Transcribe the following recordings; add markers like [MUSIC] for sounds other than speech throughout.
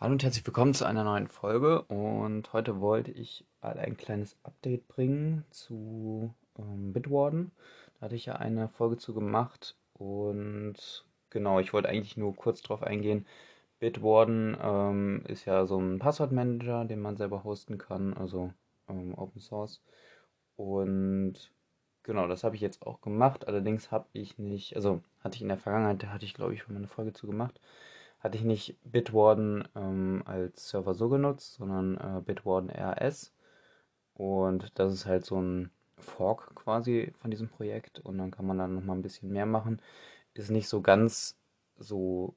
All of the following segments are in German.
Hallo und herzlich willkommen zu einer neuen Folge. Und heute wollte ich ein kleines Update bringen zu ähm, Bitwarden. Da hatte ich ja eine Folge zu gemacht. Und genau, ich wollte eigentlich nur kurz drauf eingehen. Bitwarden ähm, ist ja so ein Passwortmanager, den man selber hosten kann, also ähm, Open Source. Und genau, das habe ich jetzt auch gemacht. Allerdings habe ich nicht, also hatte ich in der Vergangenheit, da hatte ich glaube ich schon mal eine Folge zu gemacht hatte ich nicht Bitwarden ähm, als Server so genutzt, sondern äh, Bitwarden RS. Und das ist halt so ein Fork quasi von diesem Projekt. Und dann kann man dann nochmal ein bisschen mehr machen. Ist nicht so ganz so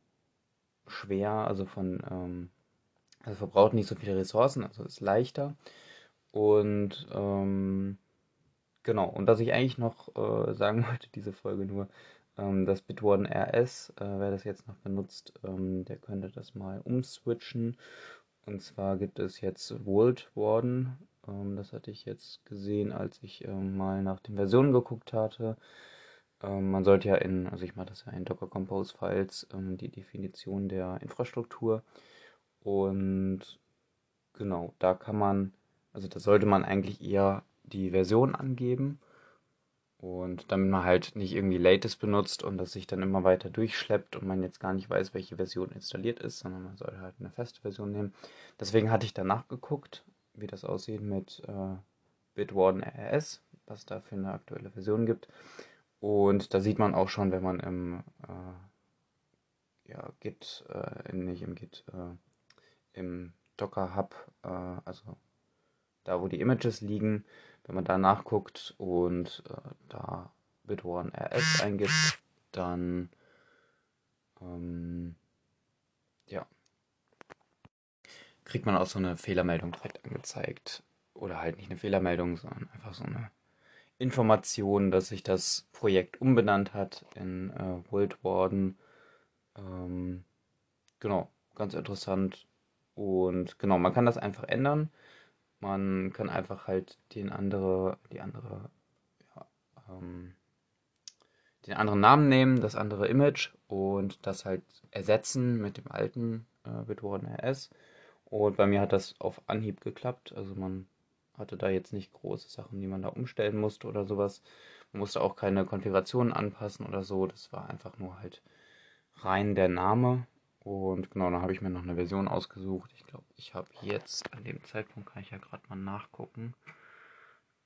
schwer, also von, ähm, also verbraucht nicht so viele Ressourcen, also ist leichter. Und ähm, genau, und was ich eigentlich noch äh, sagen [LAUGHS] wollte, diese Folge nur, das Bitwarden RS, äh, wer das jetzt noch benutzt, ähm, der könnte das mal umswitchen. Und zwar gibt es jetzt Vault Warden. Ähm, das hatte ich jetzt gesehen, als ich ähm, mal nach den Versionen geguckt hatte. Ähm, man sollte ja in, also ich mache das ja in Docker Compose Files, ähm, die Definition der Infrastruktur. Und genau, da kann man, also da sollte man eigentlich eher die Version angeben und damit man halt nicht irgendwie Latest benutzt und das sich dann immer weiter durchschleppt und man jetzt gar nicht weiß, welche Version installiert ist, sondern man soll halt eine feste Version nehmen. Deswegen hatte ich danach geguckt, wie das aussieht mit äh, Bitwarden RS, was da für eine aktuelle Version gibt. Und da sieht man auch schon, wenn man im äh, ja, Git, äh, nicht im Git, äh, im Docker Hub, äh, also da wo die Images liegen, wenn man da nachguckt und äh, da Bitwarden RS eingibt, dann ähm, ja, kriegt man auch so eine Fehlermeldung direkt angezeigt. Oder halt nicht eine Fehlermeldung, sondern einfach so eine Information, dass sich das Projekt umbenannt hat in äh, World Warden. Ähm, genau, ganz interessant. Und genau, man kann das einfach ändern. Man kann einfach halt den andere, die andere, ja, ähm, den anderen Namen nehmen, das andere Image und das halt ersetzen mit dem alten äh, Bitwarden RS. Und bei mir hat das auf Anhieb geklappt. Also man hatte da jetzt nicht große Sachen, die man da umstellen musste oder sowas. Man musste auch keine Konfigurationen anpassen oder so. Das war einfach nur halt rein der Name und genau, dann habe ich mir noch eine Version ausgesucht. Ich glaube, ich habe jetzt, an dem Zeitpunkt kann ich ja gerade mal nachgucken.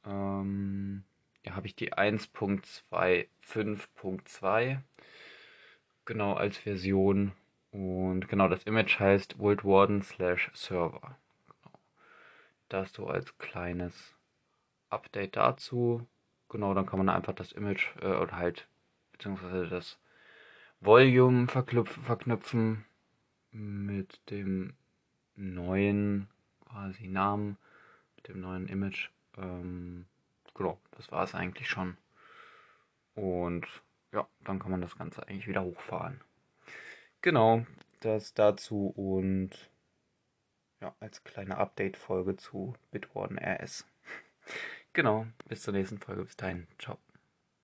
Ähm, ja, habe ich die 1.25.2 genau als Version. Und genau, das Image heißt World Warden slash Server. Genau. Das so als kleines Update dazu. Genau, dann kann man einfach das Image äh, oder halt, beziehungsweise das Volume verknüpfen mit dem neuen quasi Namen, mit dem neuen Image. Ähm, genau, das war es eigentlich schon. Und ja, dann kann man das Ganze eigentlich wieder hochfahren. Genau, das dazu und ja, als kleine Update-Folge zu Bitwarden RS. [LAUGHS] genau, bis zur nächsten Folge. Bis dahin, ciao.